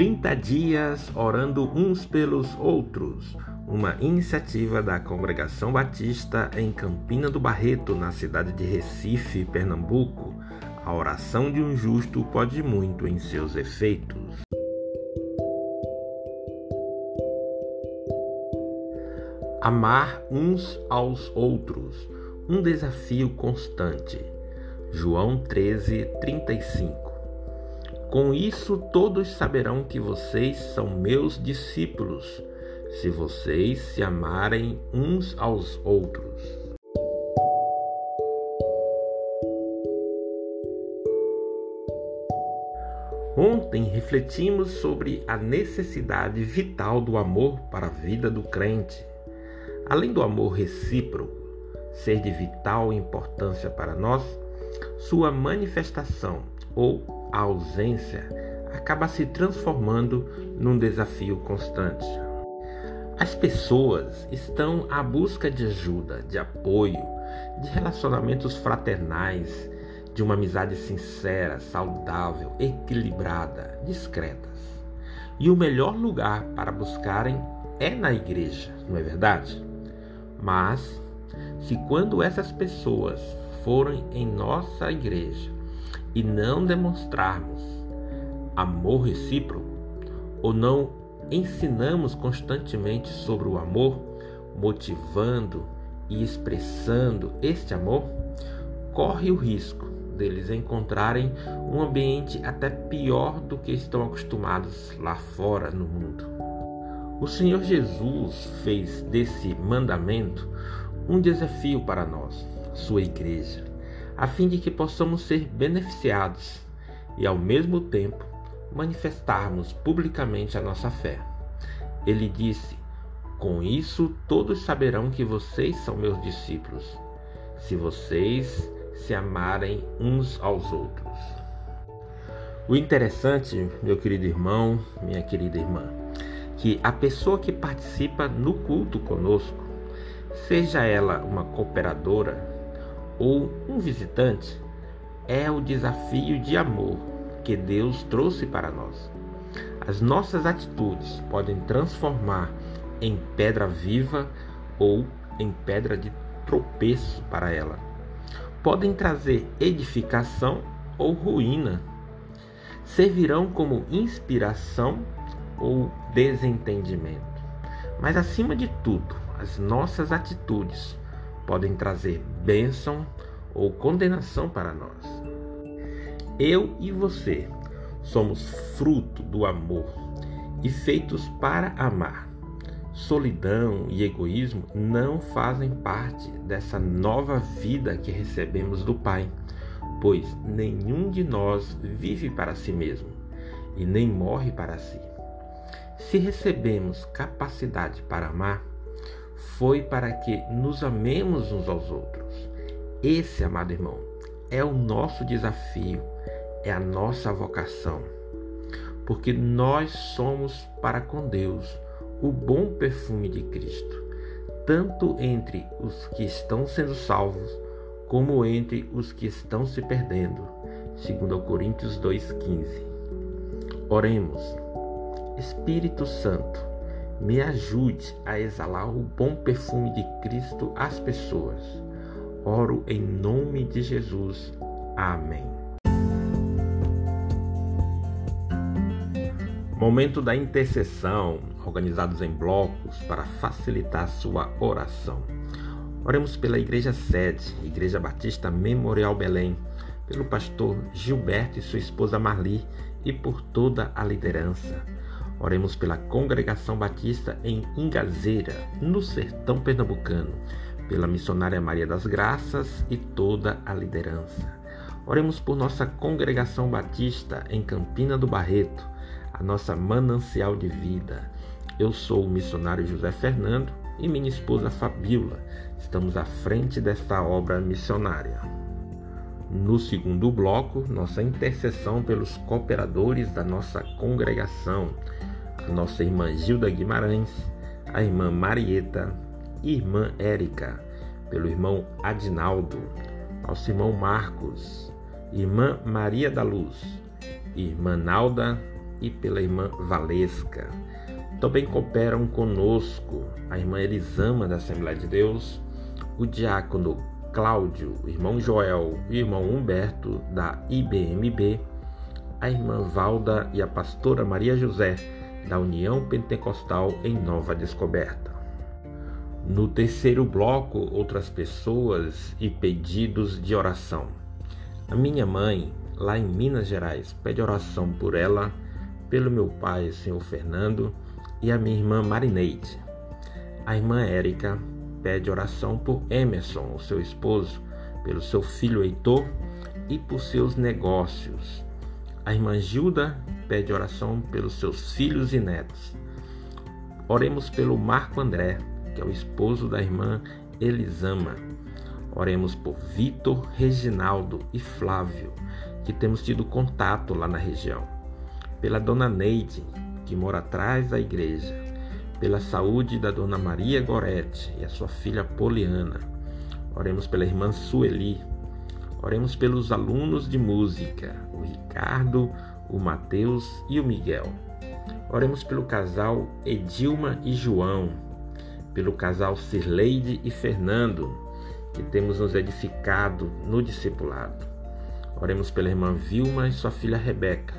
30 dias orando uns pelos outros, uma iniciativa da Congregação Batista em Campina do Barreto, na cidade de Recife, Pernambuco. A oração de um justo pode muito em seus efeitos. Amar uns aos outros, um desafio constante. João 13, 35 com isso todos saberão que vocês são meus discípulos, se vocês se amarem uns aos outros. Ontem refletimos sobre a necessidade vital do amor para a vida do crente. Além do amor recíproco ser de vital importância para nós, sua manifestação ou a ausência acaba se transformando num desafio constante. As pessoas estão à busca de ajuda, de apoio, de relacionamentos fraternais, de uma amizade sincera, saudável, equilibrada, discretas. E o melhor lugar para buscarem é na igreja, não é verdade? Mas, se quando essas pessoas forem em nossa igreja, e não demonstrarmos amor recíproco, ou não ensinamos constantemente sobre o amor, motivando e expressando este amor, corre o risco deles encontrarem um ambiente até pior do que estão acostumados lá fora no mundo. O Senhor Jesus fez desse mandamento um desafio para nós, sua igreja a fim de que possamos ser beneficiados e, ao mesmo tempo, manifestarmos publicamente a nossa fé. Ele disse: Com isso todos saberão que vocês são meus discípulos, se vocês se amarem uns aos outros. O interessante, meu querido irmão, minha querida irmã, que a pessoa que participa no culto conosco, seja ela uma cooperadora, ou um visitante é o desafio de amor que Deus trouxe para nós. As nossas atitudes podem transformar em pedra viva ou em pedra de tropeço para ela. Podem trazer edificação ou ruína. Servirão como inspiração ou desentendimento. Mas acima de tudo, as nossas atitudes podem trazer bênção ou condenação para nós. Eu e você somos fruto do amor e feitos para amar. Solidão e egoísmo não fazem parte dessa nova vida que recebemos do Pai, pois nenhum de nós vive para si mesmo e nem morre para si. Se recebemos capacidade para amar, foi para que nos amemos uns aos outros. Esse, amado irmão, é o nosso desafio, é a nossa vocação. Porque nós somos para com Deus o bom perfume de Cristo, tanto entre os que estão sendo salvos, como entre os que estão se perdendo. 2 Coríntios 2,15. Oremos. Espírito Santo, me ajude a exalar o bom perfume de Cristo às pessoas. Oro em nome de Jesus. Amém. Momento da intercessão, organizados em blocos para facilitar sua oração. Oremos pela Igreja Sede, Igreja Batista Memorial Belém, pelo pastor Gilberto e sua esposa Marli e por toda a liderança. Oremos pela Congregação Batista em Ingazeira, no sertão pernambucano, pela missionária Maria das Graças e toda a liderança. Oremos por nossa Congregação Batista em Campina do Barreto, a nossa manancial de vida. Eu sou o missionário José Fernando e minha esposa Fabíola. Estamos à frente desta obra missionária. No segundo bloco, nossa intercessão pelos cooperadores da nossa congregação nossa irmã Gilda Guimarães, a irmã Marieta, irmã Érica, pelo irmão Adinaldo, ao Simão Marcos, irmã Maria da Luz, irmã Nalda, e pela irmã Valesca. Também cooperam conosco a irmã Elisama da Assembleia de Deus, o diácono Cláudio, o irmão Joel e o irmão Humberto da IBMB, a irmã Valda e a pastora Maria José da União Pentecostal em Nova Descoberta. No terceiro bloco, outras pessoas e pedidos de oração. A minha mãe, lá em Minas Gerais, pede oração por ela, pelo meu pai, senhor Fernando, e a minha irmã Marineide. A irmã Érica pede oração por Emerson, o seu esposo, pelo seu filho Heitor e por seus negócios. A irmã Gilda pede oração pelos seus filhos e netos. Oremos pelo Marco André, que é o esposo da irmã Elisama. Oremos por Vitor, Reginaldo e Flávio, que temos tido contato lá na região. Pela dona Neide, que mora atrás da igreja pela saúde da Dona Maria Gorete e a sua filha Poliana. Oremos pela irmã Sueli. Oremos pelos alunos de música, o Ricardo, o Mateus e o Miguel. Oremos pelo casal Edilma e João, pelo casal Sirleide e Fernando, que temos nos edificado no discipulado. Oremos pela irmã Vilma e sua filha Rebeca.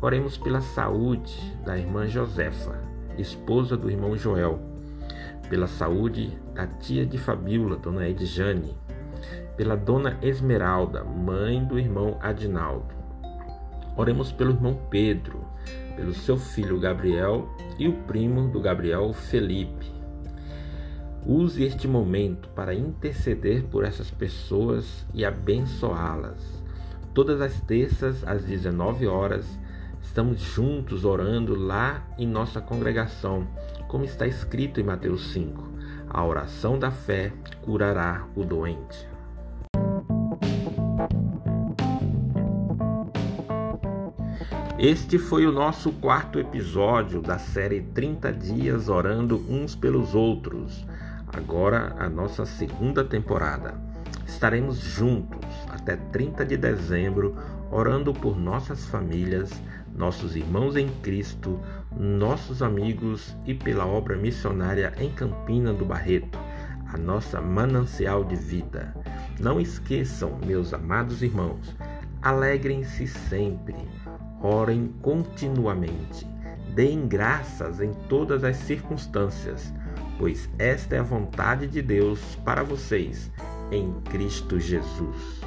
Oremos pela saúde da irmã Josefa esposa do irmão Joel, pela saúde da tia de Fabiola, dona Edjane, pela dona Esmeralda, mãe do irmão Adinaldo. Oremos pelo irmão Pedro, pelo seu filho Gabriel e o primo do Gabriel, Felipe. Use este momento para interceder por essas pessoas e abençoá-las. Todas as terças às 19 horas Estamos juntos orando lá em nossa congregação, como está escrito em Mateus 5. A oração da fé curará o doente. Este foi o nosso quarto episódio da série 30 Dias Orando Uns pelos Outros. Agora a nossa segunda temporada. Estaremos juntos até 30 de dezembro, orando por nossas famílias nossos irmãos em Cristo, nossos amigos e pela obra missionária em Campina do Barreto, a nossa manancial de vida. Não esqueçam, meus amados irmãos, alegrem-se sempre, orem continuamente, deem graças em todas as circunstâncias, pois esta é a vontade de Deus para vocês em Cristo Jesus.